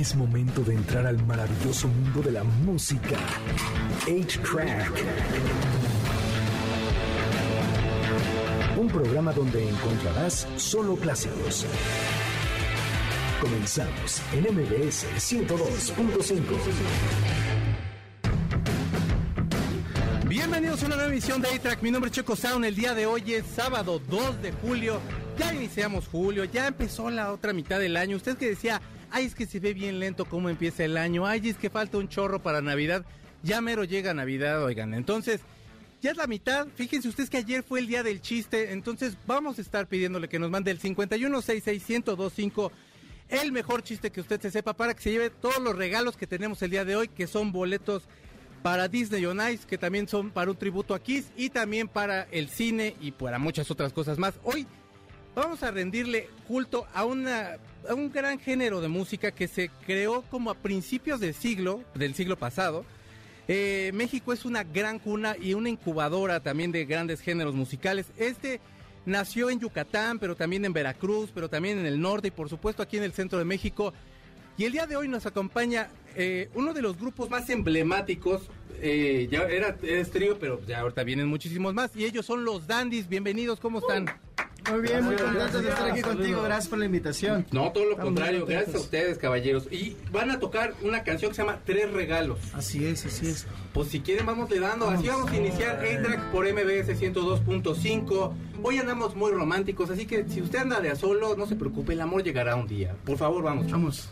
Es momento de entrar al maravilloso mundo de la música. 8-Track. Un programa donde encontrarás solo clásicos. Comenzamos en MBS 102.5. Bienvenidos a una nueva emisión de A-Track. Mi nombre es Checo Sound. El día de hoy es sábado 2 de julio. Ya iniciamos julio, ya empezó la otra mitad del año. Usted que decía, ay, es que se ve bien lento cómo empieza el año. Ay, es que falta un chorro para Navidad. Ya mero llega Navidad, oigan. Entonces, ya es la mitad. Fíjense ustedes que ayer fue el día del chiste. Entonces, vamos a estar pidiéndole que nos mande el 5166125 el mejor chiste que usted se sepa para que se lleve todos los regalos que tenemos el día de hoy, que son boletos para Disney on Ice, que también son para un tributo a Kiss y también para el cine y para muchas otras cosas más. Hoy vamos a rendirle culto a, una, a un gran género de música que se creó como a principios del siglo, del siglo pasado. Eh, México es una gran cuna y una incubadora también de grandes géneros musicales. Este nació en Yucatán, pero también en Veracruz, pero también en el norte y por supuesto aquí en el centro de México. Y el día de hoy nos acompaña eh, uno de los grupos más emblemáticos. eh, ya era es trío, pero ya ahorita vienen muchísimos más. Y ellos son los Dandys. Bienvenidos, ¿cómo están? Muy bien, muy contentos de estar aquí contigo. Gracias por la invitación. No, todo lo Estamos contrario. Gracias a ustedes, caballeros. Y van a tocar una canción que se llama Tres Regalos. Así es, así es. Pues si quieren vamos le dando, así vamos a iniciar A-Track por MBS 102.5. Hoy andamos muy románticos, así que si usted anda de a solo, no se preocupe, el amor llegará un día. Por favor, vamos. Vamos.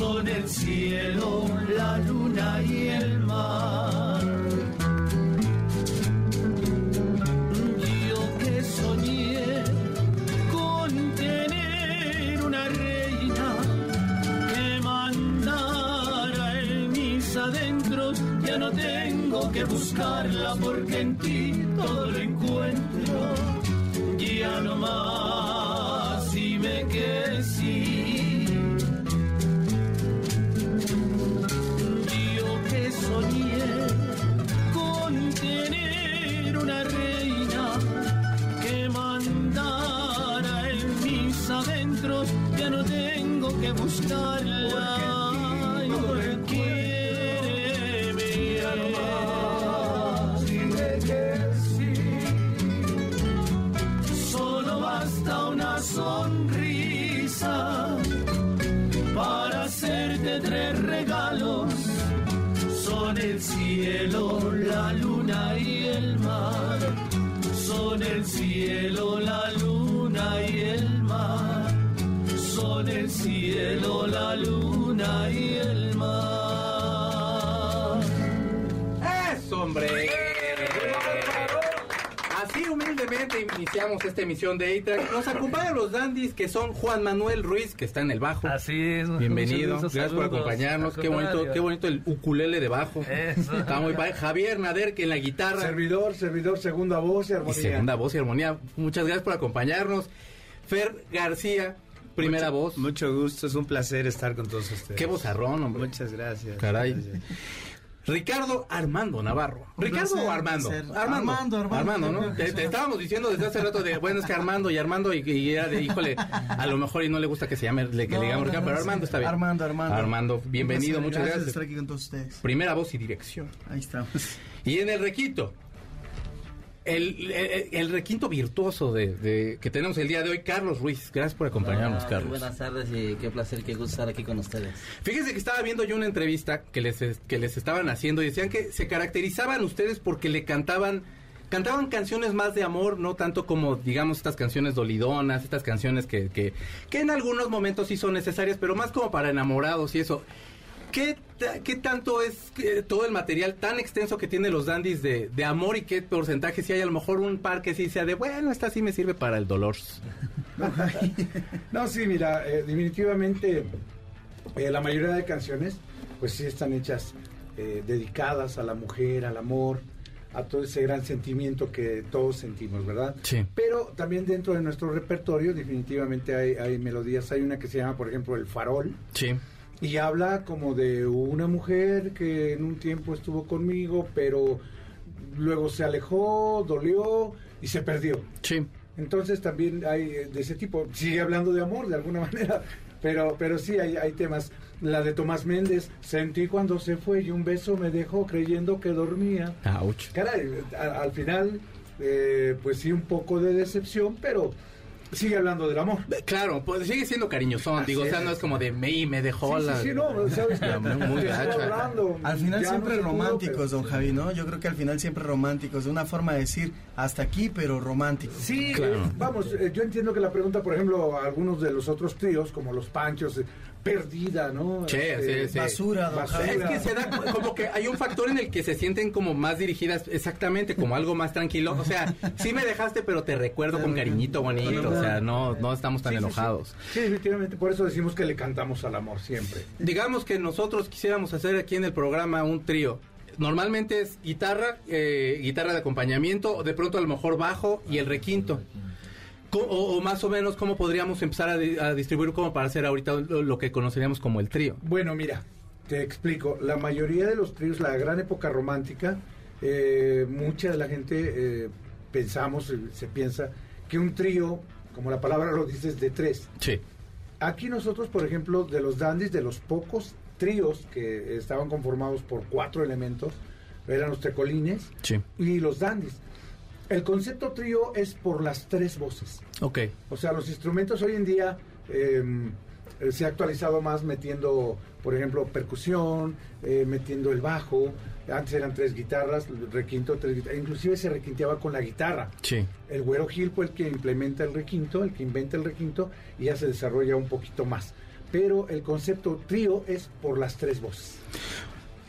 Son el cielo, la luna y el mar. Yo que soñé con tener una reina que mandara en mis adentros. Ya no tengo que buscarla porque humildemente iniciamos esta emisión de A-Track. Nos acompañan los dandis que son Juan Manuel Ruiz, que está en el bajo. Así es. Bienvenido, gracias por acompañarnos. Qué bonito, qué bonito el ukulele de bajo. Eso. Está muy padre. Javier Nader, que en la guitarra. Servidor, servidor, segunda voz y Y armonía. segunda voz y armonía. Muchas gracias por acompañarnos. Fer García, primera voz. Mucho gusto, es un placer estar con todos ustedes. Qué vozarrón, hombre. Muchas gracias. Caray. Gracias. Ricardo Armando Navarro. ¿Ricardo placer, o Armando? Armando. Armando, Armando, Armando, ¿no? Te, estábamos diciendo desde hace rato de, bueno, es que Armando y Armando, y, y era de, híjole, a lo mejor y no le gusta que se llame, le- que No, le digamos no, Ricardo, no, pero sí. Armando está bien. Armando, Armando. Armando, bienvenido, placer, muchas de gracias. estar aquí con todos ustedes. Primera voz y dirección. Ahí estamos. Y en el requinto, el, el, el requinto virtuoso de, de- que tenemos el día de hoy, Carlos Ruiz. Gracias por acompañarnos, Carlos. Buenas tardes y qué placer, qué gusto estar aquí con ustedes. Fíjense que estaba viendo yo una entrevista que les, que les estaban haciendo y decían que se caracterizaban ustedes porque le cantaban, cantaban canciones más de amor, no tanto como, digamos, estas canciones dolidonas, estas canciones que, que, que en algunos momentos sí son necesarias, pero más como para enamorados y eso. ¿Qué, qué tanto es eh, todo el material tan extenso que tienen los dandies de, de amor y qué porcentaje si hay a lo mejor un par que sí sea de, bueno, esta sí me sirve para el dolor? No, sí, mira, eh, definitivamente eh, la mayoría de canciones, pues sí están hechas eh, dedicadas a la mujer, al amor, a todo ese gran sentimiento que todos sentimos, ¿verdad? Sí. Pero también dentro de nuestro repertorio, definitivamente hay, hay melodías. Hay una que se llama, por ejemplo, El Farol. Sí. Y habla como de una mujer que en un tiempo estuvo conmigo, pero luego se alejó, dolió y se perdió. Sí. Entonces también hay eh, de ese tipo. Sigue hablando de amor de alguna manera, pero, pero sí hay, hay temas. La de Tomás Méndez, sentí cuando se fue y un beso me dejó creyendo que dormía. Ouch. Caray, a- al final, eh, pues sí, un poco de decepción, pero sigue hablando del amor. Claro, pues sigue siendo cariñosón, digo, o sea, no es como de me y me dejó Sí, sí, la... sí, no, sabes La muy- muy hablando, Al final siempre no románticos, pero- don Javi, ¿no? Yo creo que al final siempre románticos, de una forma de decir hasta aquí, pero romántico. Sí, Claro. eh, vamos, eh, yo entiendo que la pregunta, por ejemplo, a algunos de los otros tríos, como los Panchos, eh, perdida, ¿no? Sí, Este, sí, sí. Basura, Javi. Es que se da como que hay un factor en el que se sienten como más dirigidas, exactamente, como algo más tranquilo. O sea, sí me dejaste, pero te recuerdo con cariñito bonito. O sea, no, no estamos tan enojados. Sí, definitivamente, por eso decimos que le cantamos al amor siempre. Digamos que nosotros quisiéramos hacer aquí en el programa un trío. Normalmente es guitarra, eh, guitarra de acompañamiento, de pronto a lo mejor bajo y el requinto. O, o más o menos, ¿cómo podríamos empezar a, di- a distribuir como para hacer ahorita lo, lo que conoceríamos como el trío? Bueno, mira, te explico. La mayoría de los tríos, la gran época romántica, eh, mucha de la gente eh, pensamos, eh, se piensa que un trío, como la palabra lo dice, es de tres. Sí. Aquí nosotros, por ejemplo, de los dandies, de los pocos tríos que estaban conformados por cuatro elementos, eran los tecolines Sí. y los dandies. El concepto trío es por las tres voces. Ok. O sea, los instrumentos hoy en día eh, eh, se ha actualizado más metiendo, por ejemplo, percusión, eh, metiendo el bajo. Antes eran tres guitarras, requinto, tres guitarras. Inclusive se requinteaba con la guitarra. Sí. El Güero Gil fue el que implementa el requinto, el que inventa el requinto y ya se desarrolla un poquito más. Pero el concepto trío es por las tres voces.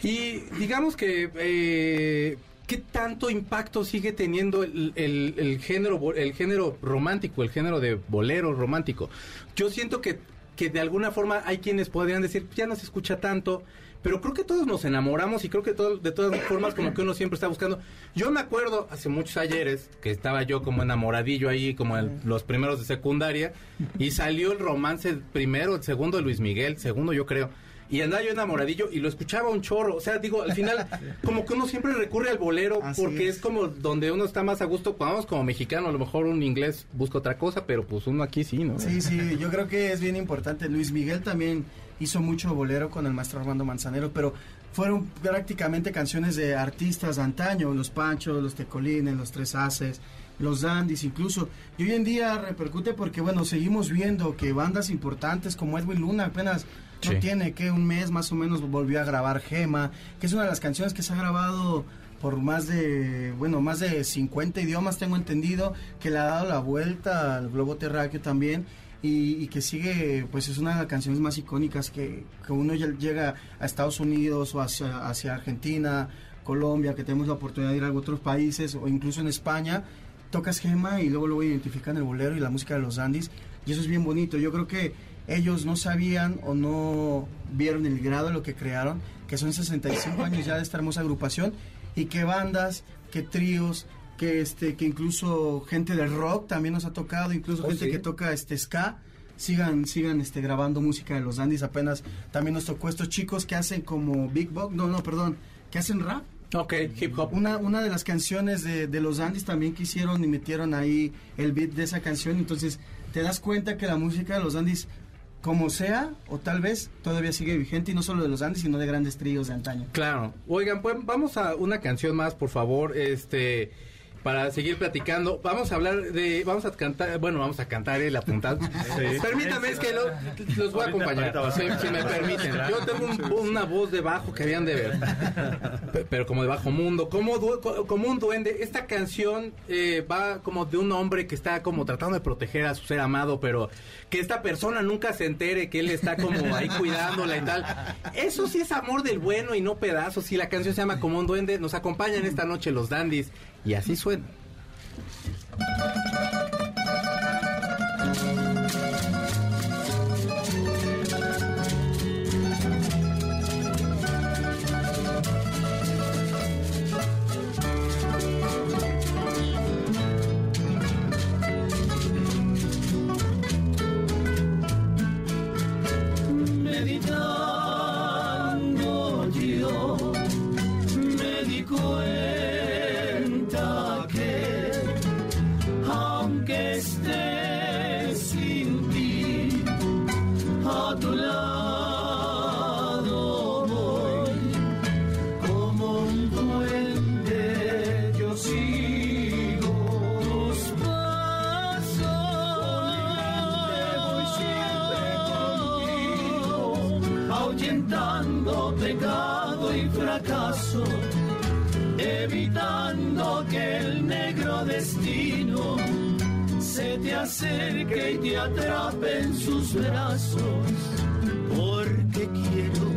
Y digamos que, eh, ¿qué tanto impacto sigue teniendo el, el- el género el género romántico, el género de bolero romántico? Yo siento que, que de alguna forma hay quienes podrían decir, ya no se escucha tanto, pero creo que todos nos enamoramos y creo que todo, de todas formas como que uno siempre está buscando. Yo me acuerdo hace muchos ayeres que estaba yo como enamoradillo ahí, como en los primeros de secundaria, y salió el romance el primero, el segundo de Luis Miguel, segundo yo creo. Y andaba yo enamoradillo y lo escuchaba un chorro. O sea, digo, al final, como que uno siempre recurre al bolero Así porque es. es. como donde uno está más a gusto. Cuando vamos como mexicano, a lo mejor un inglés busca otra cosa, pero pues uno aquí sí, ¿no? Sí, sí, yo creo que es bien importante. Luis Miguel también hizo mucho bolero con el maestro Armando Manzanero, pero fueron prácticamente canciones de artistas de antaño, los Panchos, los Tecolines, los Tres Haces, los Dandis incluso. Y hoy en día repercute porque, bueno, seguimos viendo que bandas importantes como Edwin Luna apenas no Sí. tiene que un mes más o menos volvió a grabar Gema, que es una de las canciones que se ha grabado por más de, bueno, más de 50 idiomas, tengo entendido, que le ha dado la vuelta al globo terráqueo también y, y que sigue, pues es una de las canciones más icónicas que, que uno llega a Estados Unidos o hacia, hacia Argentina, Colombia, que tenemos la oportunidad de ir a otros países o incluso en España, tocas Gema y luego luego identifican el bolero y la música de los Andis y eso es bien bonito. Yo creo que ellos no sabían o no vieron el grado de lo que crearon, que son 65 años ya de esta hermosa agrupación y que bandas, que tríos, que este que incluso gente de rock también nos ha tocado, incluso Oh, gente sí. que toca este ska sigan, sigan este, grabando música de los Dandies. Apenas también nos tocó estos chicos que hacen como Big Box, no, no, perdón, que hacen rap. Ok, hip hop. Una, una de las canciones de, de los Dandies también que hicieron y metieron ahí el beat de esa canción. Entonces te das cuenta que la música de los Dandies, como sea, o tal vez todavía sigue vigente, y no solo de los Dandies, sino de grandes tríos de antaño. Claro. Oigan, pues vamos a una canción más, por favor. Este para seguir platicando. Vamos a hablar de, vamos a cantar, bueno, vamos a cantar el apuntado. Permítame, es que lo- los voy a acompañar, si, si me permiten. Yo tengo un- una voz de bajo que habían de ver, Pe- pero como de bajo mundo, como, du- co- como un duende. Esta canción eh, va como de un hombre que está como tratando de proteger a su ser amado, pero que esta persona nunca se entere que él está como ahí cuidándola y tal. Eso sí es amor del bueno y no pedazos. Y la canción se llama Como un duende. Nos acompañan esta noche los dandies y así suena. Brazos, porque quiero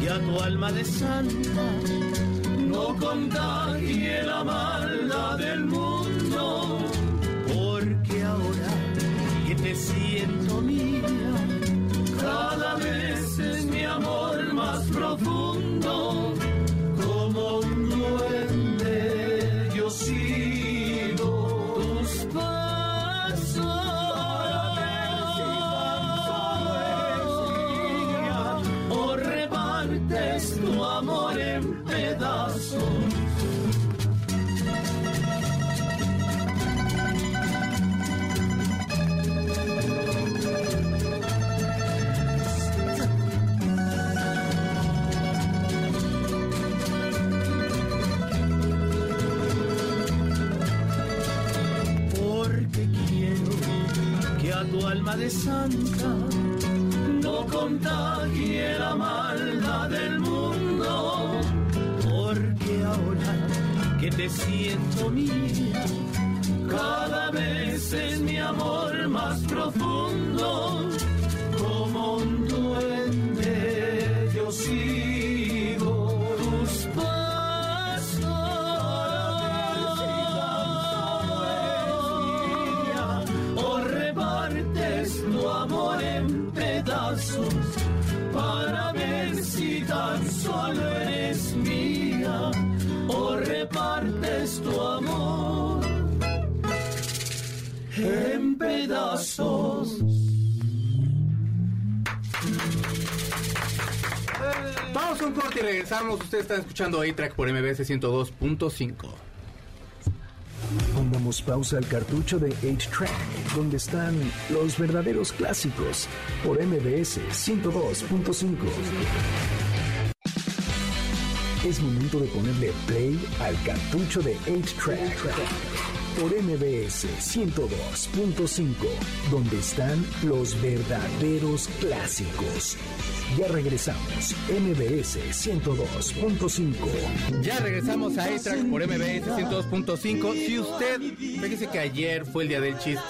que a tu alma de santa repartes tu amor en pedazos. porque quiero que a tu alma de santa no contagie siento mía, regresamos. Ustedes están escuchando A-Track por MBS 102.5. Pongamos pausa al cartucho de 8-Track, donde están los verdaderos clásicos, por MBS 102.5. Es momento de ponerle play al cartucho de 8-Track, por MBS 102.5, donde están los verdaderos clásicos. Ya regresamos, MBS 102.5. Ya regresamos a A-Track por MBS 102.5. Si usted, fíjese que ayer fue el día del chiste.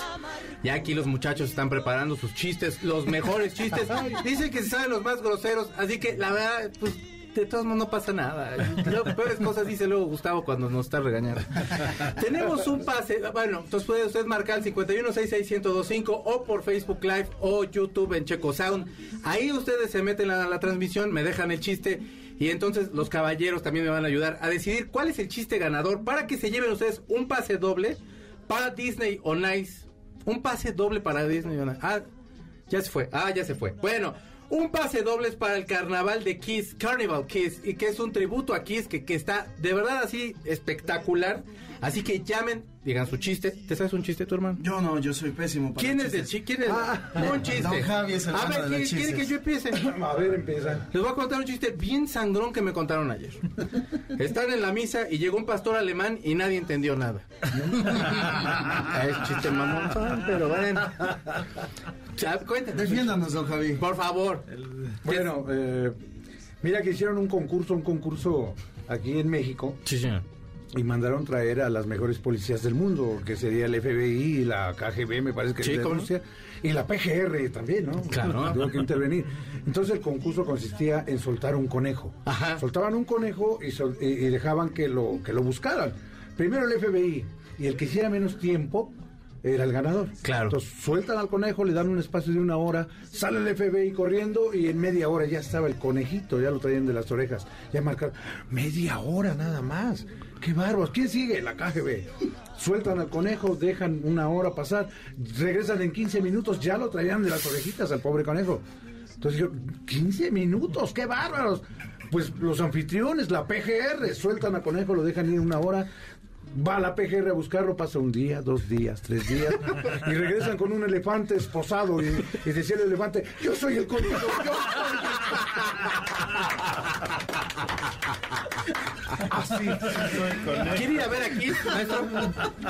Ya aquí los muchachos están preparando sus chistes, los mejores chistes. Dicen que se saben los más groseros, así que la verdad, pues de todos modos no pasa nada. Peores cosas dice luego Gustavo cuando nos está regañando. Tenemos un pase, bueno, entonces puede usted marcar el 51661025 o por Facebook Live o YouTube en Checo Sound. Ahí ustedes se meten a la transmisión, me dejan el chiste y entonces los caballeros también me van a ayudar a decidir cuál es el chiste ganador para que se lleven ustedes un pase doble para Disney on Ice. Un pase doble para Disney on Ice. Ah, Ya se fue. Ah, ya se fue. Bueno, un pase dobles para el carnaval de Kiss, Carnival Kiss, y que es un tributo a Kiss que, que está de verdad así espectacular. Así que llamen, digan su chiste. ¿Te sabes un chiste, tu hermano? Yo no, yo soy pésimo para ¿Quién es el chistes. chi- ¿Quién es? un chiste. Don Javi es el A ver, ¿quiere, que yo empiece? A ver, empieza. Les voy a contar un chiste bien sangrón que me contaron ayer. Están en la misa y llegó un pastor alemán y nadie entendió nada. es chiste mamón, pero bueno. Ya, cuéntanos. Defiéndanos, don Javi. Por favor. Bueno, eh, mira que hicieron un concurso, un concurso aquí en México Sí, señor. Y mandaron traer a las mejores policías del mundo, que sería el FBI la KGB, me parece que Sí, es. Rusia, y la PGR también, ¿no? Claro. Tuvo que intervenir. Entonces el concurso consistía en soltar un conejo. Ajá. Soltaban un conejo y, sol- y- y dejaban que lo, que lo buscaran. Primero el FBI y el que hiciera menos tiempo era el ganador. Claro. Entonces sueltan al conejo, le dan un espacio de una hora, sale el FBI corriendo y en media hora ya estaba el conejito, ya lo traían de las orejas. Ya marcaron, media hora nada más. ¡Qué bárbaros! ¿Quién sigue? La KGB. Sueltan al conejo, dejan una hora pasar, regresan en 15 minutos, ya lo traían de las orejitas al pobre conejo. Entonces yo, 15 minutos, qué bárbaros. Pues los anfitriones, la PGR, sueltan a conejo, lo dejan ir una hora. Va la PGR a buscarlo, pasa un día, dos días, tres días, y regresan con un elefante esposado. Y, y decía el elefante: Yo soy el conejo, yo soy el ¿Quiere ir a ver a Kiss, maestro?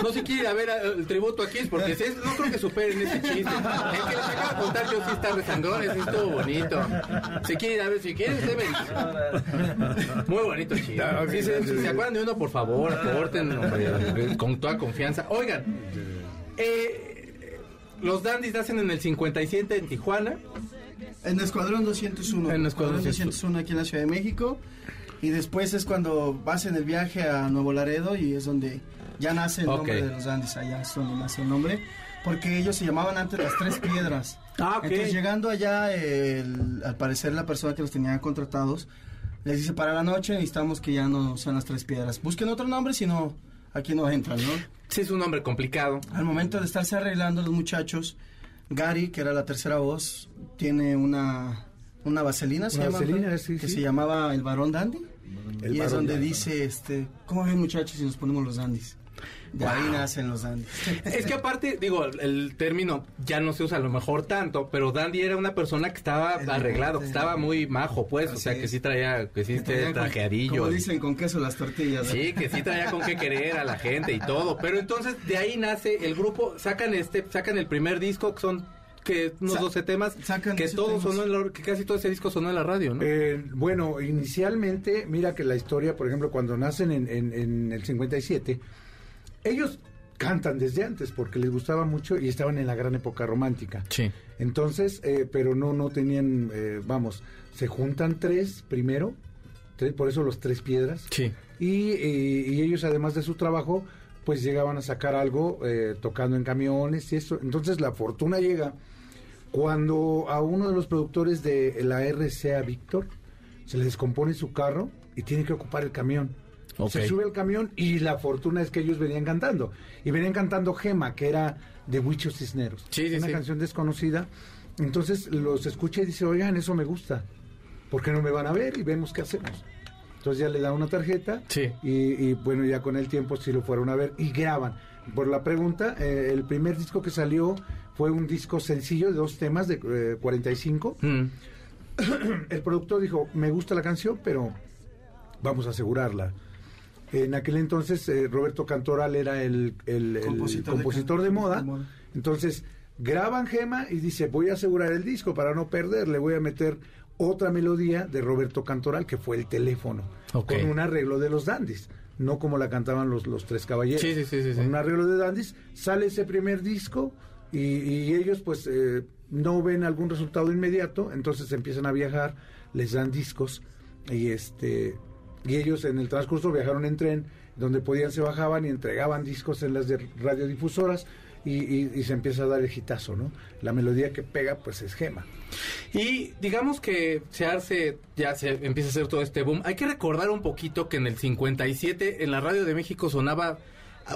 No sé, quiere ir a ver a- el tributo a Kiss, porque si es- no creo que superen ese chiste. El que les acabo de contar yo sí está resangrón, ese estuvo bonito. Si quiere ir a ver, si quiere, usted me dice. Muy bonito chiste. Si se, si se acuerdan de uno, por favor, aporten hombre, con toda confianza. Oigan, eh, los Dandys nacen en el 57 en Tijuana. En Escuadrón 201. En Escuadrón 201 aquí en la Ciudad de México. Y después es cuando vas en el viaje a Nuevo Laredo y es donde ya nace el nombre de los Dandys. Allá es donde nace el nombre. Porque ellos se llamaban antes las Tres Piedras. Ah. Entonces llegando allá, el- al parecer la persona que los tenía contratados les dice, para la noche necesitamos que ya no sean las Tres Piedras. Busquen otro nombre, si no, aquí no entran, ¿no? Sí, es un nombre complicado. Al momento de estarse arreglando los muchachos, Gary, que era la tercera voz, tiene una, una vaselina, se Una llama, vaselina, ¿no? sí, que sí. se llamaba el varón dandy. El y es donde dice, este, ¿cómo ven muchachos si nos ponemos los dandys? De ahí nacen los dandys. Es que aparte, digo, el término ya no se usa a lo mejor tanto, pero Dandy era una persona que estaba arreglado, que estaba muy majo, pues, o sea, que sí traía, que sí Que con- trajeadillo. Como dicen, con queso las tortillas. ¿no? Sí, que sí traía con qué querer a la gente y todo. Pero entonces de ahí nace el grupo, sacan este, sacan el primer disco, que son que unos Sa- 12 temas, sacan que 12 todo temas. sonó en la, que casi todo ese disco sonó en la radio, ¿no? Eh, bueno, inicialmente, mira que la historia, por ejemplo, cuando nacen en, en- en el 57, ellos cantan desde antes porque les gustaba mucho y estaban en la gran época romántica. Sí. Entonces, eh, pero no, no tenían, eh, vamos, se juntan tres primero, tres- por eso los tres piedras. Sí. Y, y ellos, además de su trabajo, pues llegaban a sacar algo eh, tocando en camiones y eso. Entonces la fortuna llega cuando a uno de los productores de la RCA Víctor se le descompone su carro y tiene que ocupar el camión. Se sube al camión y la fortuna es que ellos venían cantando. Y venían cantando Gema, que era de Huichos Cisneros. Sí, sí, Una sí. canción desconocida. Entonces los escucha y dice, oigan, eso me gusta. ¿Por qué no me van a ver? Y vemos qué hacemos. Entonces ya le da una tarjeta Sí. y, y, bueno, ya con el tiempo sí lo fueron a ver y graban. Por la pregunta, eh, el primer disco que salió fue un disco sencillo de dos temas de eh, 45. Mm. El productor dijo, me gusta la canción, pero vamos a asegurarla. En aquel entonces eh, Roberto Cantoral era el, el- el Compositor compositor, de moda. de moda. Entonces graban Gema y dice, voy a asegurar el disco para no perder, le voy a meter otra melodía de Roberto Cantoral, que fue el teléfono, Ok. con un arreglo de los dandies, no como la cantaban los, los tres caballeros. Sí, sí, sí, sí, Con sí. un arreglo de dandies, sale ese primer disco y, y ellos pues eh, no ven algún resultado inmediato, entonces empiezan a viajar, les dan discos y este y ellos en el transcurso viajaron en tren, donde podían se bajaban y entregaban discos en las de radiodifusoras y, y- y se empieza a dar el hitazo, ¿no? La melodía que pega pues es Gema. Y digamos que se hace, ya se empieza a hacer todo este boom. Hay que recordar un poquito que en el 57 en la radio de México sonaba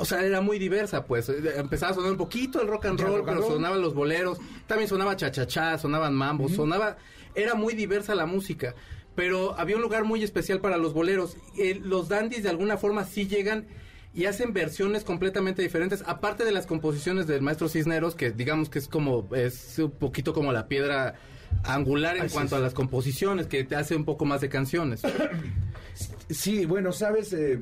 o sea, era muy diversa, pues. Empezaba a sonar un poquito el rock and roll, rock and pero roll. sonaban los boleros, también sonaba cha-cha-cha, sonaban mambos, sonaba... Era muy diversa la música, pero había un lugar muy especial para los boleros. Eh, los dandies de alguna forma sí llegan y hacen versiones completamente diferentes, aparte de las composiciones del maestro Cisneros, que digamos que es como, es un poquito como la piedra angular en Así cuanto es. a las composiciones, que te hace un poco más de canciones. Sí, bueno, sabes, Eh,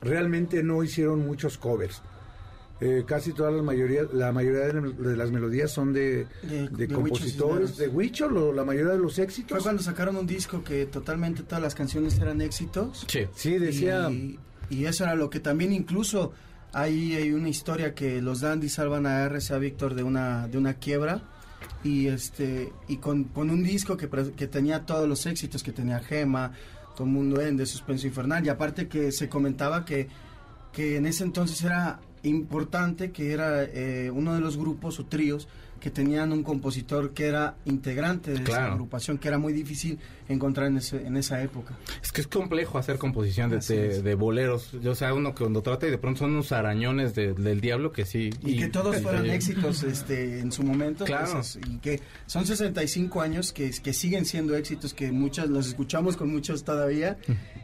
realmente no hicieron muchos covers. Eh, casi toda la mayoría, la mayoría de, de las melodías son de, De- de de compositores, de Huicho, lo- la mayoría de los éxitos. Fue cuando sacaron un disco que totalmente todas las canciones eran éxitos. Sí. Sí, decía... Y, y eso era lo que también incluso ahí hay una historia que los dandies salvan a RCA Víctor de una de una quiebra y este y con, con un disco que, que tenía todos los éxitos que tenía Gema, Todo Mundo Ende, Suspenso Infernal y aparte que se comentaba que que en ese entonces era importante que era eh, uno de los grupos o tríos que tenían un compositor que era integrante de esa Claro. agrupación que era muy difícil encontrar en, ese, en esa época. Es que es complejo hacer composición de, de- de boleros. Yo, o sea, uno que cuando trata y de pronto son unos arañones de- del diablo que sí. y, que todos fueran sí. éxitos este en su momento Claro. pues, es- y que son 65 años que, que siguen siendo éxitos que muchas los escuchamos con muchos todavía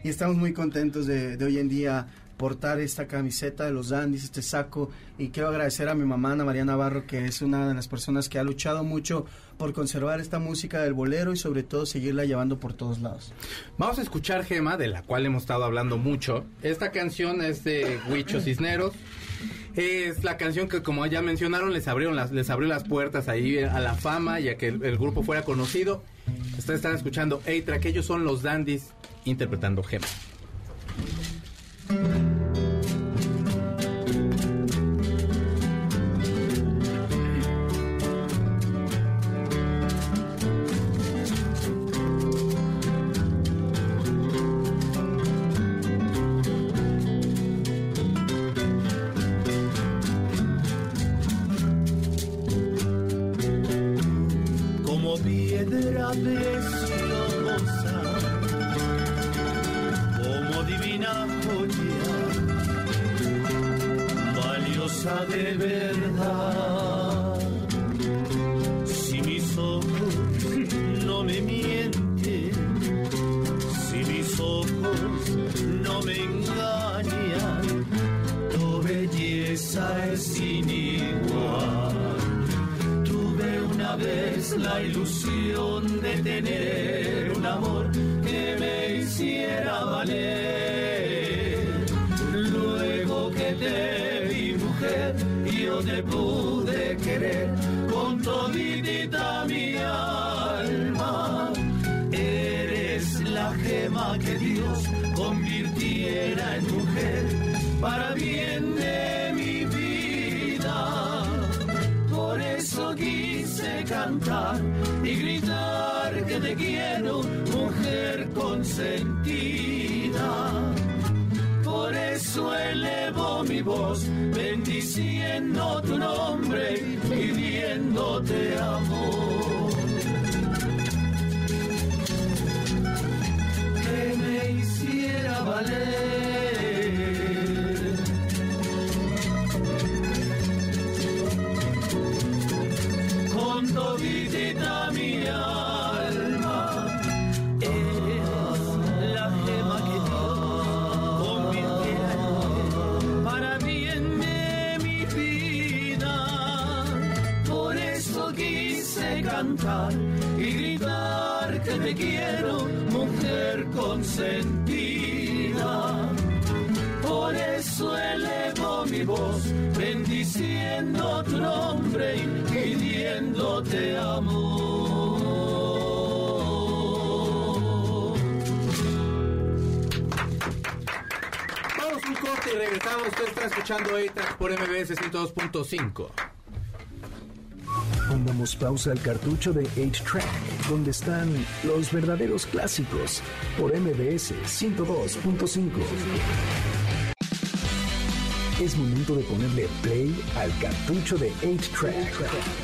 y estamos muy contentos de, de hoy en día portar esta camiseta de los Dandies, este saco y quiero agradecer a mi mamá Ana María Navarro que es una de las personas que ha luchado mucho por conservar esta música del bolero y sobre todo seguirla llevando por todos lados. Vamos a escuchar Gema, de la cual hemos estado hablando mucho. Esta canción es de Huicho Cisneros. Es la canción que, como ya mencionaron, les abrieron las, les abrió las puertas ahí a la fama y a que el, el grupo fuera conocido. Ustedes están escuchando A-Track, ellos son los Dandies interpretando Gema. Thank you. Escuchando A-Track por MBS 102.5. Pongamos pausa al cartucho de 8-Track, donde están los verdaderos clásicos por MBS 102.5. Es momento de ponerle play al cartucho de 8-Track.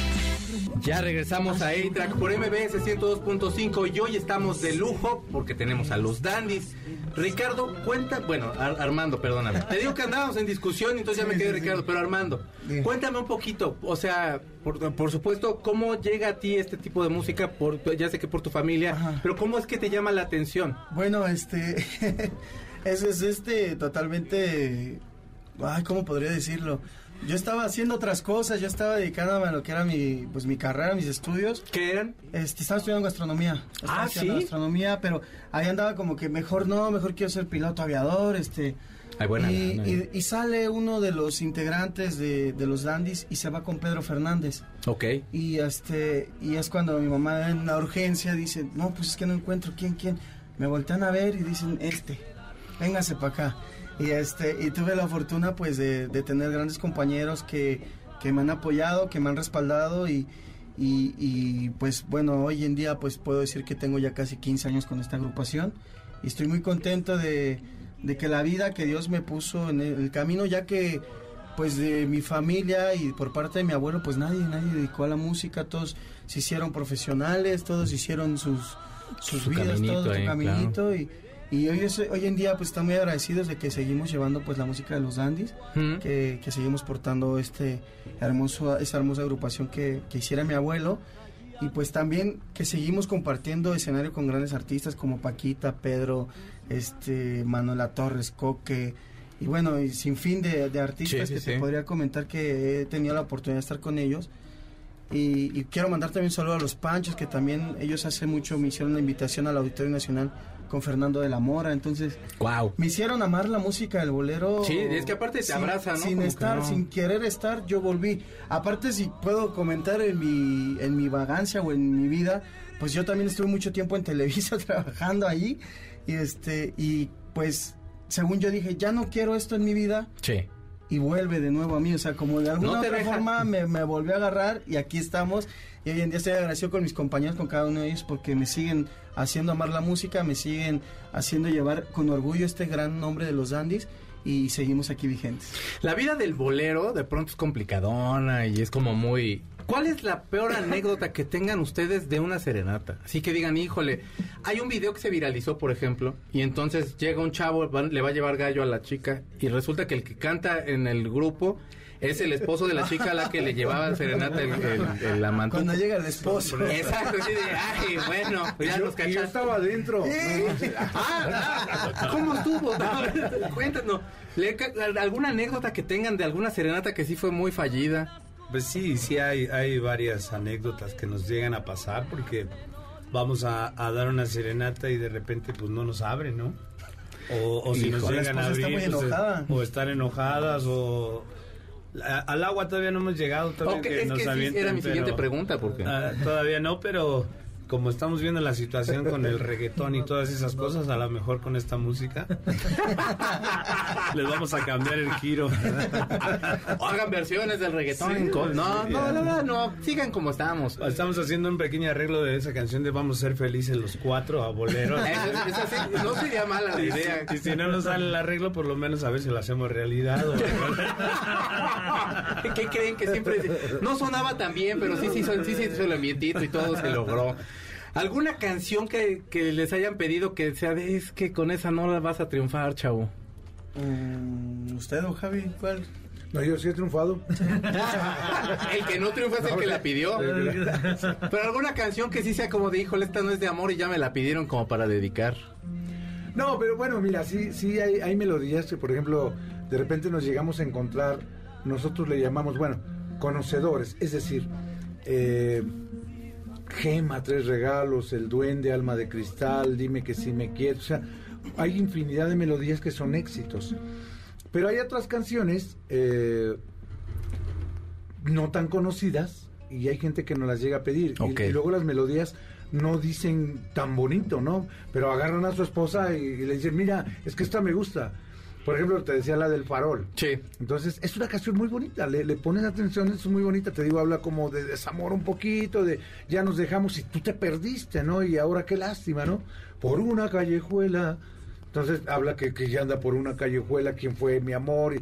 Ya regresamos a A-Track por MBS 102.5 y hoy estamos de lujo porque tenemos a los dandies. Ricardo, cuenta, bueno, Ar- Armando, perdóname. Te digo que andábamos en discusión entonces ya me quedé Ricardo, pero Armando, cuéntame un poquito, o sea, por, por supuesto, ¿cómo llega a ti este tipo de música? Por, ya sé que por tu familia, Ajá. pero ¿cómo es que te llama la atención? Bueno, este. eso es este totalmente. Ay, ¿cómo podría decirlo? Yo estaba haciendo otras cosas, yo estaba dedicándome a lo que era mi, pues, mi carrera, mis estudios. ¿Qué eran? Este, estaba estudiando gastronomía. Estaba Ah, estudiando ¿sí? gastronomía, pero ahí andaba como que mejor no, mejor quiero ser piloto aviador, este. Ay, buena y, eh. y sale uno de los integrantes de, de los Dandies y se va con Pedro Fernández. Ok. Y este y es cuando mi mamá en la urgencia dice, no, pues es que no encuentro quién, quién. Me voltean a ver y dicen, este, véngase para acá. Y este y tuve la fortuna pues de, de tener grandes compañeros que, que me han apoyado, que me han respaldado y, y, y, pues bueno, hoy en día pues puedo decir que tengo ya casi 15 años con esta agrupación. Y estoy muy contento de, de que la vida que Dios me puso en el, el camino, ya que pues de mi familia y por parte de mi abuelo, pues nadie, nadie dedicó a la música, todos se hicieron profesionales, todos hicieron sus, sus Su vidas, todo su caminito y, y hoy, es- hoy en día pues están muy agradecidos de que seguimos llevando pues la música de los dandies, Mm. que, que seguimos portando este hermoso, esa hermosa agrupación que, que hiciera mi abuelo y pues también que seguimos compartiendo escenario con grandes artistas como Paquita, Pedro, este Manuela Torres, Coque y bueno, y sin fin de, de artistas Sí, sí, que te sí. podría comentar que he tenido la oportunidad de estar con ellos. Y, y quiero mandar también un saludo a los Panchos, que también ellos hace mucho me hicieron la invitación al Auditorio Nacional con Fernando de la Mora. Entonces, Wow. me hicieron amar la música del bolero. Sí, es que aparte te sin- abraza, ¿no? Sin Como estar, no. sin querer estar, yo volví. Aparte, si puedo comentar en mi, en mi vagancia o en mi vida, pues yo también estuve mucho tiempo en Televisa trabajando ahí. Y este, y pues, según yo dije, ya no quiero esto en mi vida. Sí. Y vuelve de nuevo a mí, o sea, como de alguna No otra deja. forma me, me volvió a agarrar y aquí estamos. Y hoy en día estoy agradecido con mis compañeros, con cada uno de ellos, porque me siguen haciendo amar la música, me siguen haciendo llevar con orgullo este gran nombre de los dandies y seguimos aquí vigentes. La vida del bolero de pronto es complicadona y es como muy... ¿Cuál es la peor anécdota que tengan ustedes de una serenata? Así que digan, híjole, hay un video que se viralizó, por ejemplo, y entonces llega un chavo, le va a llevar gallo a la chica y resulta que el que canta en el grupo es el esposo de la chica a la que le llevaba serenata el, el, el amante. Cuando llega el esposo. Exacto, así de, ay, bueno, pues ya yo, nos yo cachaste. estaba adentro. Ah, ah, ¿cómo estuvo? Cuéntanos. ¿le ca- ¿Alguna anécdota que tengan de alguna serenata que sí fue muy fallida? Pues sí, sí hay, hay varias anécdotas que nos llegan a pasar porque vamos a, a dar una serenata y de repente pues no nos abren, ¿no? O, o si nos Hijo, llegan a abrir, muy pues, enojada. o estar enojadas o... a- al agua todavía no hemos llegado, todavía Ok, que es nos que sí, era mi siguiente pero- pregunta, porque... Ah, todavía no, pero como estamos viendo la situación con el reggaetón y todas esas cosas, a lo mejor con esta música les vamos a cambiar el giro. O hagan versiones del reggaetón. en co- no, no, no, no, no, sigan como estamos. Estamos haciendo un pequeño arreglo de esa canción de Vamos a ser felices los cuatro a bolero. Eso, eso sí, no sería mala la idea. y si no nos sale el arreglo, por lo menos a ver si lo hacemos realidad. o- ¿Qué creen que siempre no sonaba tan bien, pero sí, sí, sí, sí, sí el ambientito y todo se logró? ¿Alguna canción que, que les hayan pedido que sea de es que con esa no la vas a triunfar, chavo? Mm, ¿Usted o Javi? ¿Cuál? No, yo sí he triunfado. El que no triunfa es el que la pidió. Pero alguna canción que sí sea como de, híjole, esta no es de amor y ya me la pidieron como para dedicar. No, pero bueno, mira, sí, sí hay, hay melodías que, por ejemplo, de repente nos llegamos a encontrar, nosotros le llamamos, bueno, conocedores, es decir, eh, Gema, Tres Regalos, El Duende, Alma de Cristal, Dime que si me quieres, o sea, hay infinidad de melodías que son éxitos. Pero hay otras canciones eh, no tan conocidas y hay gente que nos las llega a pedir. Y, luego las melodías no dicen tan bonito, ¿no? Pero agarran a su esposa y, y le dicen, mira, es que esta me gusta. Por ejemplo, te decía la del farol. Sí. Entonces, es una canción muy bonita, le, le pones atención, es muy bonita, te digo, habla como de desamor un poquito, de ya nos dejamos y tú te perdiste, ¿no? Y ahora qué lástima, ¿no? Por una callejuela. Entonces, habla que, que ya anda por una callejuela, quién fue mi amor, y-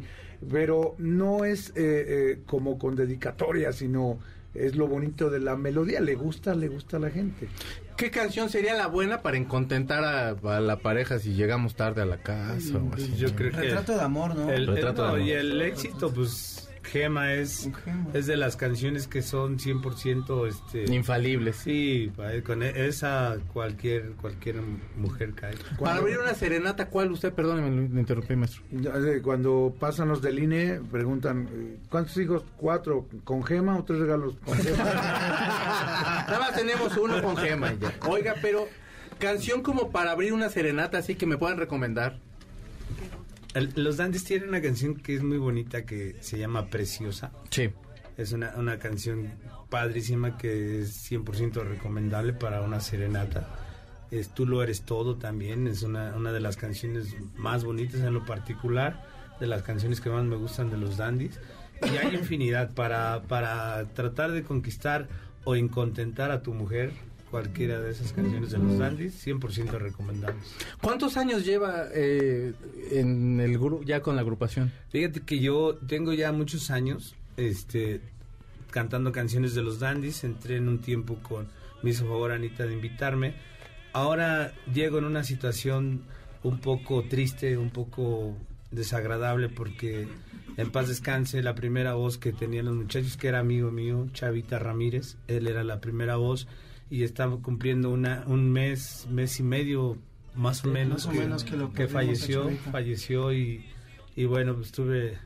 pero no es eh, eh, como con dedicatoria, sino es lo bonito de la melodía, le gusta, le gusta a la gente. ¿Qué canción sería la buena para encontentar a, a la pareja si llegamos tarde a la casa o así? Yo creo que Retrato de amor, ¿no? el, el- Retrato de no, amor. y el éxito, pues Gema es, Gema. es de las canciones que son 100% este, Infalibles. Sí, pa- con e- esa cualquier cualquier mujer cae. Para abrir una serenata, ¿cuál usted? Perdóneme, lo interrumpí, maestro. Eh, Cuando pasan los del INE, preguntan, eh, ¿cuántos hijos? ¿Cuatro con gema o tres regalos con gema? Nada más tenemos uno con gema ya. Oiga, pero canción como para abrir una serenata, así que me puedan recomendar. El- los Dandies tienen una canción que es muy bonita que se llama Preciosa. Sí. Es una, una canción padrísima que es 100% recomendable para una serenata. Es Tú lo eres todo también, es una, una de las canciones más bonitas en lo particular, de las canciones que más me gustan de los dandies. Y hay infinidad para, para tratar de conquistar o incontentar a tu mujer, cualquiera de esas canciones de los dandies, 100% recomendables. ¿Cuántos años lleva eh, en el grupo ya con la agrupación? Fíjate que yo tengo ya muchos años este, cantando canciones de los Dandies. Entré en un tiempo con me hizo favor Anita de invitarme. Ahora llego en una situación un poco triste, un poco desagradable porque en paz descanse la primera voz que tenían los muchachos que era amigo mío, Chavita Ramírez, él era la primera voz y estaba cumpliendo una, un mes, mes y medio más o menos, más o menos que lo falleció, Chavita. falleció y, y bueno, pues tuve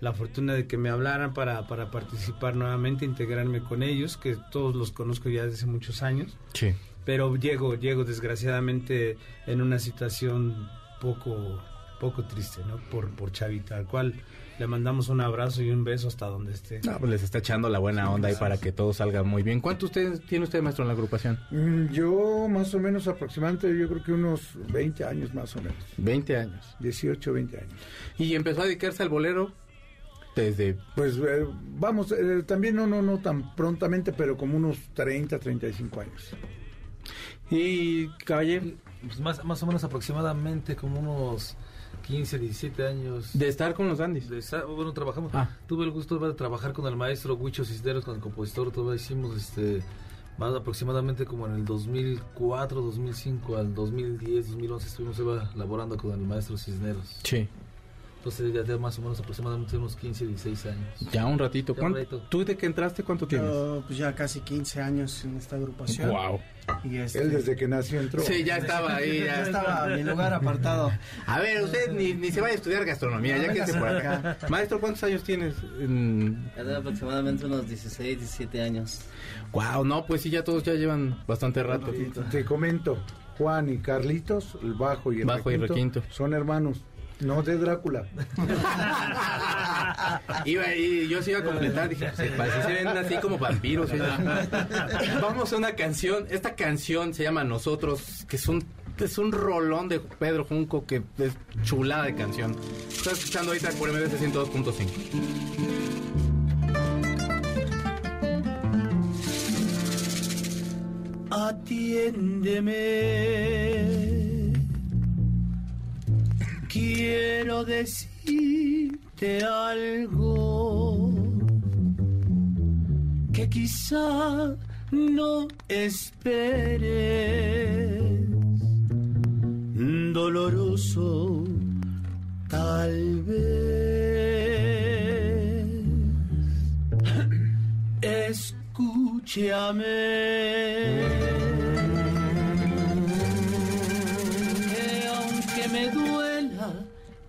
la fortuna de que me hablaran para, para participar nuevamente, integrarme con ellos, que todos los conozco ya desde hace muchos años, Sí. pero llego, llego desgraciadamente en una situación poco, poco triste, ¿no? Por, por Chavita, al cual le mandamos un abrazo y un beso hasta donde esté. No, pues les está echando la buena onda ahí para que todo salga muy bien. ¿Cuánto usted tiene usted, maestro, en la agrupación? Mm, Yo más o menos aproximadamente, yo creo que unos 20 años más o menos. 20 años. 18, 20 años. Y empezó a dedicarse al bolero desde... Pues eh, vamos, eh, también no, no, no tan prontamente, pero como unos 30, 35 años. Y, caballero, Pues más, más o menos aproximadamente como unos 15, 17 años. de estar con los Andis. de estar- bueno, trabajamos. Ah. Tuve el gusto de trabajar con el maestro Huicho Cisneros, con el compositor. Todavía hicimos este más aproximadamente como en el 2004, 2005 al 2010, 2011 estuvimos laborando con el maestro Cisneros. Sí. Entonces ya de más o menos aproximadamente unos 15, 16 años. Ya un ratito. Ya un ¿Cuánto- ratito. ¿Tú de que entraste cuánto tienes? Yo, pues ya casi 15 años en esta agrupación. Wow. Y este, Él desde que nació entró. Sí, ya estaba ahí. ya Ya. estaba mi lugar apartado. A ver, usted ni, ni se vaya a estudiar gastronomía, ya que esté por acá. Maestro, ¿cuántos años tienes? Ya de aproximadamente unos 16, 17 años. Wow, no, pues sí, ya todos ya llevan bastante rato. Te comento, Juan y Carlitos, el bajo y el Bajo y requinto. son hermanos. No de Drácula. Iba y yo se iba a completar, dije, pues, parece se ven así como vampiros. Vamos a una canción, esta canción se llama Nosotros, que es un, es un rolón de Pedro Junco, que es chulada de canción. Estás escuchando ahorita por MBC 102.5. Atiéndeme. Quiero decirte algo que quizá no esperes. Doloroso, tal vez. Escúchame.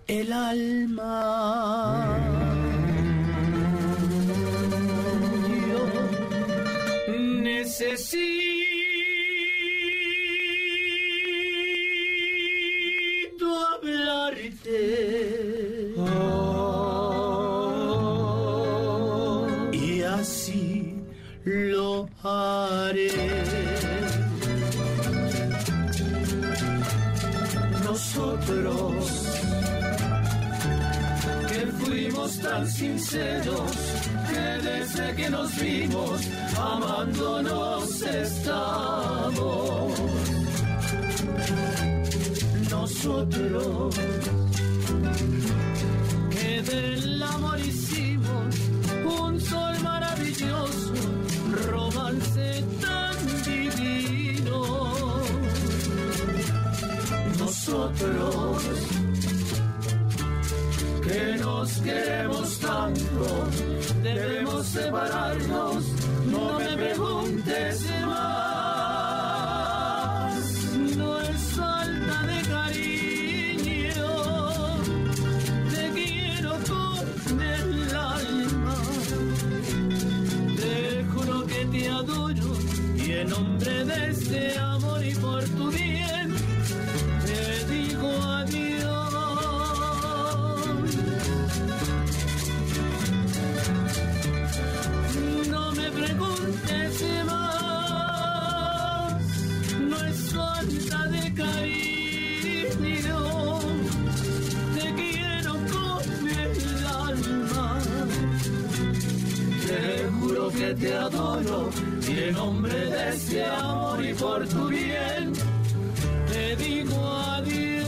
El alma, yo necesito hablarte. Y así lo haré. Nosotros tan sinceros que desde que nos vimos amándonos estamos. Nosotros que del amor hicimos un sol maravilloso, romance tan divino. Nosotros que nos queremos tanto, debemos separarnos, no me preguntes más. En nombre de ese amor y por tu bien te digo adiós.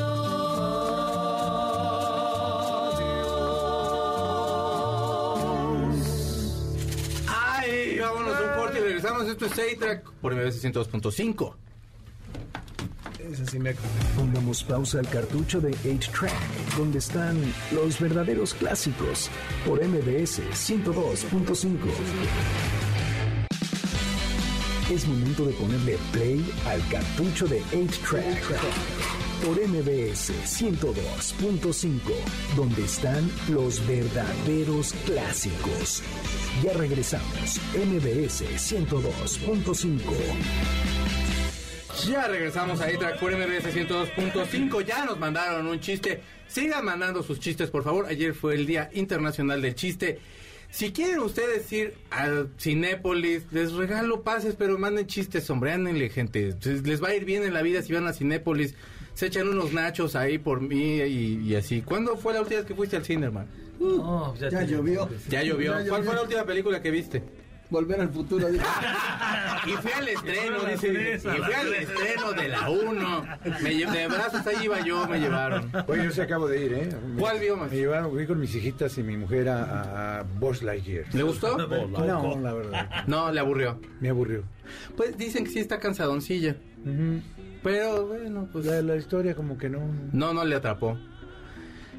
Ay, vámonos un corte y regresamos. Esto es A-Track por MBS 102.5. Esa sí me Pongamos pausa al cartucho de 8-Track, donde están los verdaderos clásicos por MBS 102.5. Es momento de ponerle play al cartucho de 8-Track por MBS 102.5, donde están los verdaderos clásicos. Ya regresamos, MBS 102.5. Ya regresamos a A-Track por MBS 102.5. Ya nos mandaron un chiste. Sigan mandando sus chistes, por favor. Ayer fue el Día Internacional del Chiste. Si quieren ustedes ir al Cinépolis, les regalo pases, pero manden chistes, hombre, ándenle, gente. Les va a ir bien en la vida si van a Cinépolis. Se echan unos nachos ahí por mí y, y así. ¿Cuándo fue la última vez que fuiste al cine, hermano? No, ya, llovió. Ya llovió. Ya ¿Cuál fue la última película que viste? Volver al futuro. dice. Y fui al estreno, dice. Y fui al estreno de la 1. Me lle- de brazos ahí iba yo, me llevaron. Oye, yo sí acabo de ir, ¿eh? ¿Cuál vio más? Me llevaron, fui con mis hijitas y mi mujer a, a Buzz Lightyear. ¿Le gustó? No, la verdad. No, le aburrió. Me aburrió. Pues dicen que sí está cansadoncilla. Ujú. Pero bueno, pues. La, la historia como que no... No, no le atrapó.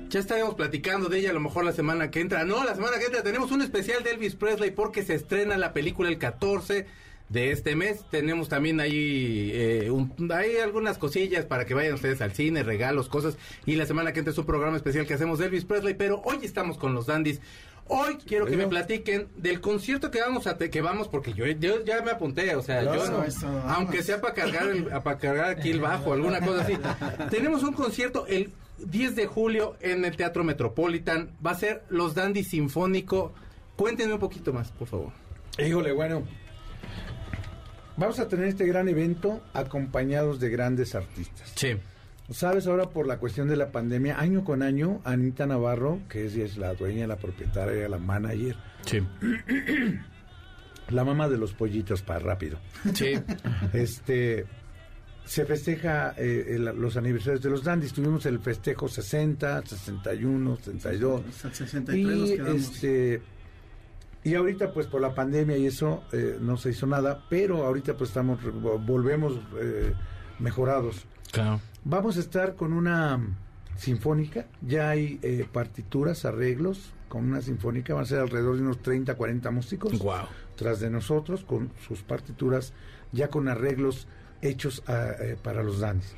Ya estaremos platicando de ella a lo mejor la semana que entra. No, la semana que entra tenemos un especial de Elvis Presley porque se estrena la película el 14 de este mes. Tenemos también ahí eh, un- hay algunas cosillas para que vayan ustedes al cine, regalos, cosas. Y la semana que entra es un programa especial que hacemos de Elvis Presley. Pero hoy estamos con los Dandys. Hoy quiero que me platiquen del concierto que vamos a te- que vamos porque yo, yo ya me apunté, o sea, yo no, eso, aunque sea para cargar el- para cargar aquí el bajo, alguna cosa así. Tenemos un concierto el 10 de julio en el Teatro Metropolitan. Va a ser Los Dandy Sinfónico. Cuéntenme un poquito más, por favor. Híjole, bueno. Vamos a tener este gran evento acompañados de grandes artistas. Sí. Sabes, ahora por la cuestión de la pandemia, año con año, Anita Navarro, que es, es la dueña, la propietaria, la manager, Sí. la mamá de los pollitos para rápido, Sí. este se festeja eh, el- los aniversarios de los dandies. Tuvimos el festejo 60, 61, 62. Hasta el 63 nos Y quedamos. este y ahorita pues por la pandemia y eso eh, no se hizo nada, pero ahorita pues estamos volvemos eh, mejorados. Claro. Vamos a estar con una sinfónica, ya hay eh, partituras, arreglos con una sinfónica, van a ser alrededor de unos 30, 40 músicos Wow. tras de nosotros con sus partituras, ya con arreglos hechos ah, eh, para los dandies.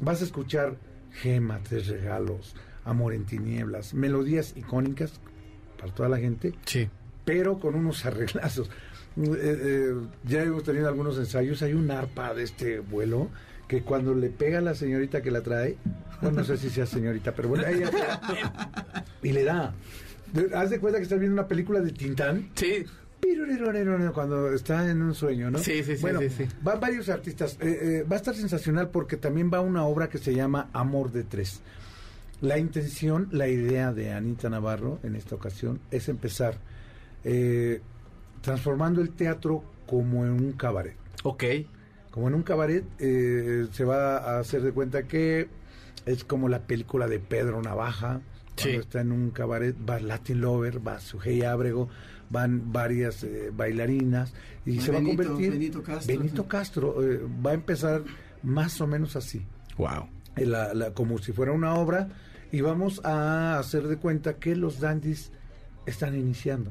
Vas a escuchar Gema, Tres Regalos, Amor en Tinieblas, melodías icónicas para toda la gente, Sí. pero con unos arreglazos. Eh, eh, ya hemos tenido algunos ensayos, hay un arpa de este vuelo que cuando le pega a la señorita que la trae, bueno, no sé si sea señorita, pero bueno, ella y le da. Haz de cuenta que estás viendo una película de Tintán Sí. Cuando está en un sueño, ¿no? Sí, sí, sí, Bueno, sí, sí. van varios artistas. Eh, eh, va a estar sensacional porque también va una obra que se llama Amor de Tres. La intención, la idea de Anita Navarro en esta ocasión es empezar eh, transformando el teatro como en un cabaret. Ok. Como en un cabaret se va a hacer de cuenta que es como la película de Pedro Navaja. Cuando Sí. está en un cabaret, va Latin Lover, va Sujei Ábrego, van varias eh, bailarinas y se va a convertir. Benito Castro. Benito Castro, eh, va a empezar más o menos así. Wow. Eh, la- la- como si fuera una obra y vamos a hacer de cuenta que los dandies están iniciando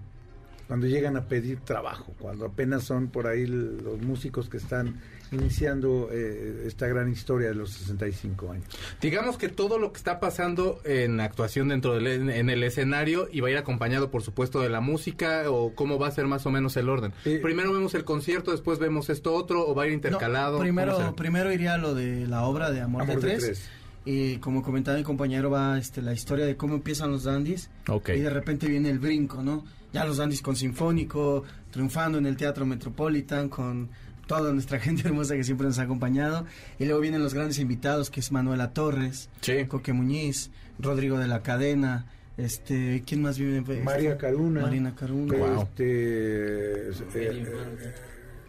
cuando llegan a pedir trabajo cuando apenas son por ahí los músicos que están iniciando eh, esta gran historia de los 65 años Digamos que todo lo que está pasando en actuación dentro del en, en el escenario y va a ir acompañado, por supuesto, de la música o cómo va a ser más o menos el orden. Eh, Primero vemos el concierto, después vemos esto otro o va a ir intercalado. No, ¿Cómo primero, primero iría lo de la obra de Amor, Amor de, de tres, Tres. Y como comentaba mi compañero, va este, la historia de cómo empiezan los dandies. Ok. Y de repente viene el brinco, ¿no? Ya los dandies con Sinfónico, triunfando en el Teatro Metropolitan, con toda nuestra gente hermosa que siempre nos ha acompañado. Y luego vienen los grandes invitados, que es Manuela Torres, Sí. Coque Muñiz, Rodrigo de la Cadena, este, ¿quién más vive? María Caruna Marina Caruna. Wow. este eh, Heidi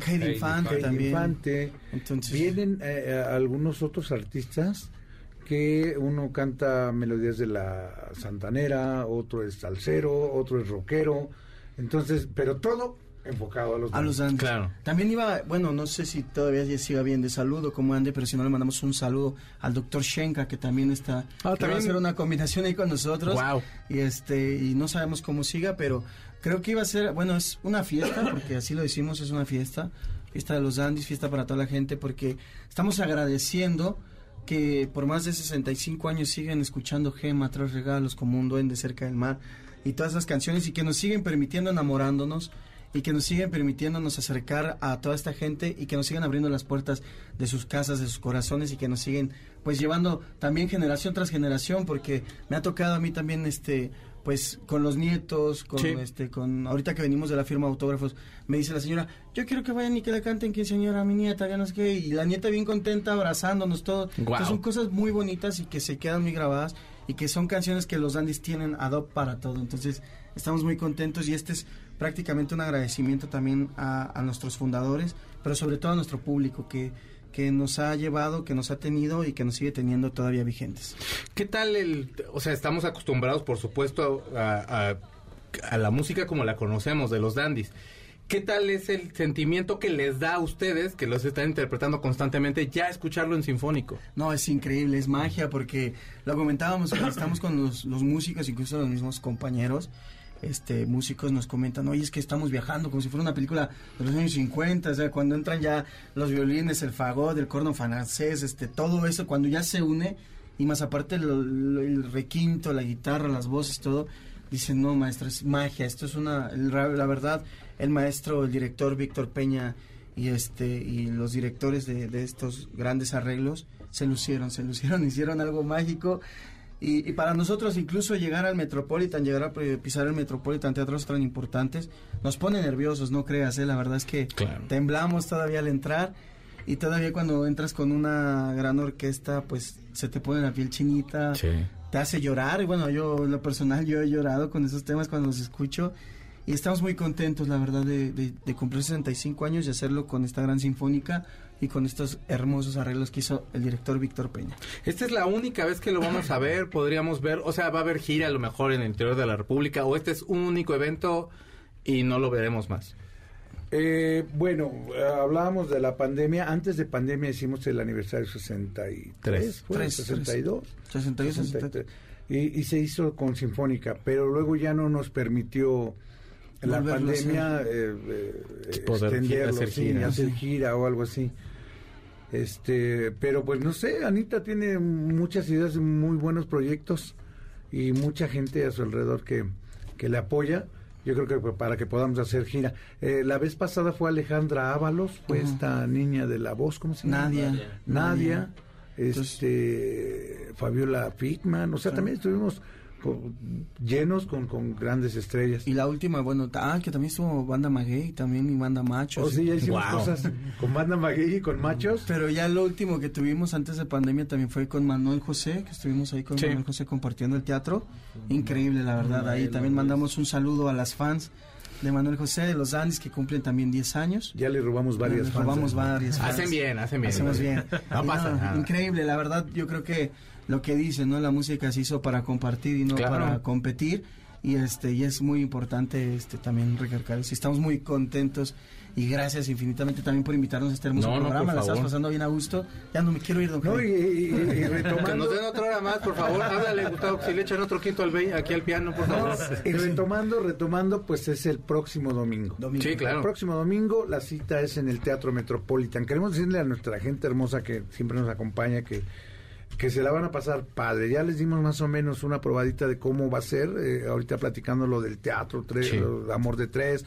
Heidi Infante Heidi también. Infante. Entonces, vienen eh, algunos otros artistas que uno canta melodías de la santanera otro es salsero otro es rockero entonces pero todo enfocado a los A los. Andes. Claro. También iba, bueno, no sé si todavía ya siga bien de saludo como ande, pero si no le mandamos un saludo al doctor Shenka, que también está, Ah, que va a hacer una combinación ahí con nosotros. Wow. Y este, y no sabemos cómo siga, pero creo que iba a ser, bueno, es una fiesta, porque así lo decimos, es una fiesta, fiesta de los Andes, fiesta para toda la gente, porque estamos agradeciendo que por más de 65 años siguen escuchando Gema, Tres Regalos, como un duende cerca del mar, y todas esas canciones, y que nos siguen permitiendo enamorándonos, y que nos siguen permitiéndonos acercar a toda esta gente, y que nos siguen abriendo las puertas de sus casas, de sus corazones, y que nos siguen, pues, llevando también generación tras generación, porque me ha tocado a mí también, este, pues, con los nietos, con, Sí. este, con, ahorita que venimos de la firma de autógrafos, me dice la señora, yo quiero que vayan y que le canten quinceañera a mi nieta, ya no sé qué, y la nieta bien contenta, abrazándonos todo. Guau. Entonces, son cosas muy bonitas y que se quedan muy grabadas y que son canciones que los dandies tienen ad hoc para todo. Entonces, estamos muy contentos y este es prácticamente un agradecimiento también a, a nuestros fundadores, pero sobre todo a nuestro público que, que nos ha llevado, que nos ha tenido y que nos sigue teniendo todavía vigentes. ¿Qué tal el, o sea, estamos acostumbrados, por supuesto, a, a- a la música como la conocemos de los dandies? ¿Qué tal es el sentimiento que les da a ustedes, que los están interpretando constantemente, ya escucharlo en sinfónico? No, es increíble, es magia, porque lo comentábamos estamos con los, los músicos, incluso los mismos compañeros, este, músicos nos comentan, oye, es que estamos viajando como si fuera una película de los años 50, o sea, cuando entran ya los violines, el fagot, el corno francés, este, todo eso, cuando ya se une, y más aparte el requinto, la guitarra, las voces, todo, dicen, no, maestro, es magia, esto es una, la verdad, el maestro, el director Víctor Peña y este y los directores de estos grandes arreglos se lucieron, se lucieron, hicieron algo mágico. Y, y para nosotros incluso llegar al Metropolitan, llegar a eh, pisar el Metropolitan, teatros tan importantes, nos pone nerviosos, no creas, ¿eh? la verdad es que Claro. temblamos todavía al entrar y todavía cuando entras con una gran orquesta, pues se te pone la piel chinita, te hace llorar. Y bueno, yo, en lo personal, yo he llorado con esos temas cuando los escucho. Y estamos muy contentos, la verdad, de, de- de cumplir 65 años y hacerlo con esta gran sinfónica y con estos hermosos arreglos que hizo el director Víctor Peña. Esta es la única vez que lo vamos a ver, podríamos ver, o sea, va a haber gira a lo mejor en el interior de la República, o este es un único evento y no lo veremos más. Eh, bueno, hablábamos de la pandemia. Antes de pandemia hicimos el aniversario 63, Tres. ¿fue? Tres, 62. 62, 63. Y, y se hizo con Sinfónica, pero luego ya no nos permitió la pandemia eh, eh, Poder extenderlo, hacer sí, gira. hacer gira o algo así. Este, pero pues no sé, Anita tiene muchas ideas, muy buenos proyectos y mucha gente a su alrededor que, que le apoya. Yo creo que para que podamos hacer gira. Eh, la vez pasada fue Alejandra Ábalos, fue esta niña de la voz, ¿cómo se llama? Nadia. Nadia, este, Fabiola Fitman, o sea, también estuvimos con- llenos con, con grandes estrellas. Y la última, bueno, ah, que también estuvo banda Maguey, también y banda Machos. Oh, sí, ya hicimos Wow. cosas con banda Maguey y con machos. Pero ya lo último que tuvimos antes de pandemia también fue con Manuel José, que estuvimos ahí con Sí. Manuel José compartiendo el teatro. Increíble, la verdad. Ahí también mandamos un saludo a las fans de Manuel José, de los Dandys, que cumplen también 10 años. Ya le robamos varias fans. robamos ¿eh? varias fans. Hacen bien, hacen bien. Hacemos bien. No pasa nada. Increíble, la verdad, yo creo que lo que dicen, ¿no? La música se hizo para compartir y no Claro. para competir. Y este y es muy importante este también recalcar eso. Estamos muy contentos y gracias infinitamente también por invitarnos a este hermoso No, no, programa. por La estás pasando bien a gusto. Ya no me quiero ir, don No, y, Jaime. y- y- y Que retomando, nos den otra hora más, por favor. Háblale, Gustavo, si le echan otro quinto al aquí al piano, por favor. y retomando, retomando, pues es el próximo domingo. Domingo. Sí, claro. El próximo domingo la cita es en el Teatro Metropolitan. Queremos decirle a nuestra gente hermosa que siempre nos acompaña que, que se la van a pasar padre. Ya les dimos más o menos una probadita de cómo va a ser. eh, ahorita platicando lo del teatro, tres, Sí. Amor de Tres.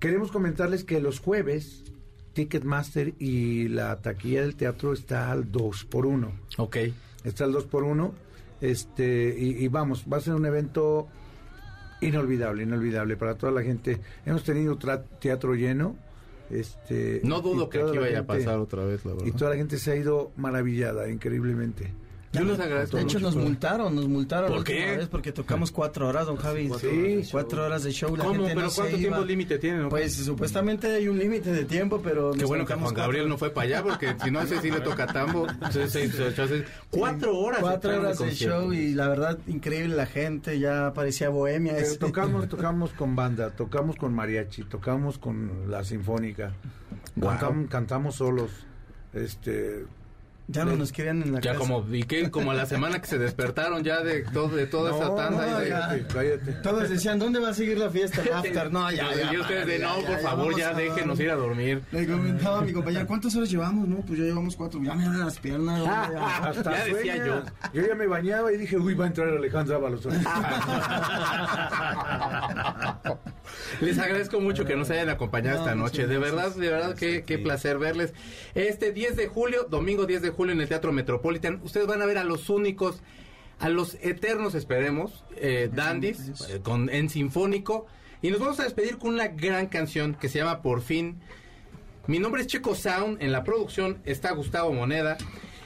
Queremos comentarles que los jueves Ticketmaster y la taquilla del teatro está al 2 por 1 Ok. está el 2 por 1 este y, y vamos va a ser un evento inolvidable inolvidable para toda la gente hemos tenido teatro lleno este No dudo y que aquí vaya a pasar otra vez, la y verdad. toda la gente se ha ido maravillada increíblemente Yo les agradezco De hecho, mucho nos por- multaron, nos multaron ¿Por qué? vez porque tocamos cuatro horas, don Javi. Sí. cuatro horas de show. La ¿Cómo? gente ¿Pero no cuánto tiempo límite tienen? Pues supuestamente hay un límite de tiempo, pero... Qué bueno que Juan Gabriel cuatro- no fue para allá, porque si no sé si le toca tambo. Seis, seis. Cuatro horas. Cuatro horas de show y la verdad, increíble la gente, ya parecía bohemia. Pero tocamos tocamos con banda tocamos con mariachi tocamos con la sinfónica cantam- cantamos solos este Ya no nos querían en la Ya casa. como, ¿y qué? Como la semana que se despertaron ya de, todo, de toda esa tanda. no, y de- ya. cállate, cállate. Todos decían, ¿dónde va a seguir la fiesta? El after. No, ya, ya. y ustedes de, no, ya, por ya, favor, ya déjenos dormir". ir a dormir. Le comentaba a mi compañero, ¿cuántas horas llevamos? No, pues ya llevamos cuatro. Ya me dan las piernas. ya. Hasta Ya decía sueñas. Yo ya me bañaba y dije, uy, va a entrar Alejandra Ábalos. Les agradezco mucho que nos hayan acompañado No, esta noche. De verdad, de verdad, qué, qué placer verles. Este 10 de julio, domingo 10 de julio en el Teatro Metropolitan, ustedes van a ver a los únicos, a los eternos, esperemos, eh, dandies, eh, con, en sinfónico. Y nos vamos a despedir con una gran canción que se llama Por fin. Mi nombre es Checo Sound, en la producción está Gustavo Moneda,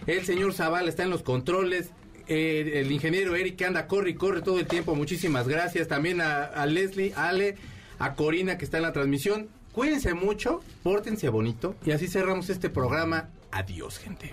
el señor Zaval está en los controles, eh, el ingeniero Eric anda, corre y corre todo el tiempo, muchísimas gracias, también a, a Leslie, a Ale, a Corina que está en la transmisión, cuídense mucho, pórtense bonito. Y así cerramos este programa, adiós gente.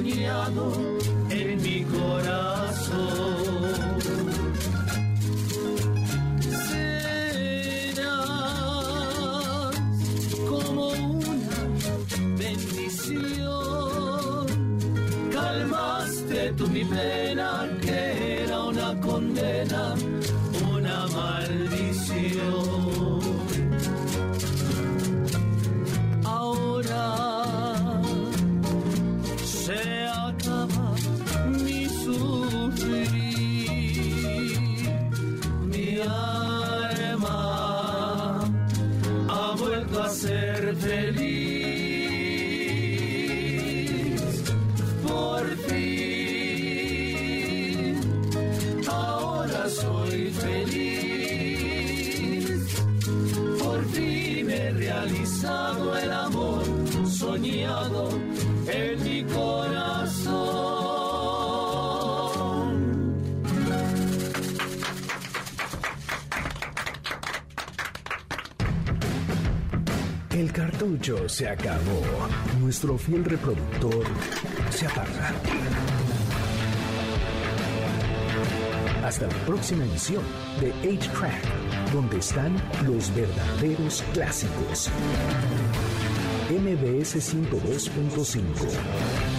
En mi corazón. Serás como una bendición. Calmaste tú mi El cartucho se acabó. Nuestro fiel reproductor se apaga. Hasta la próxima emisión de 8-Track, donde están los verdaderos clásicos. MBS 102.5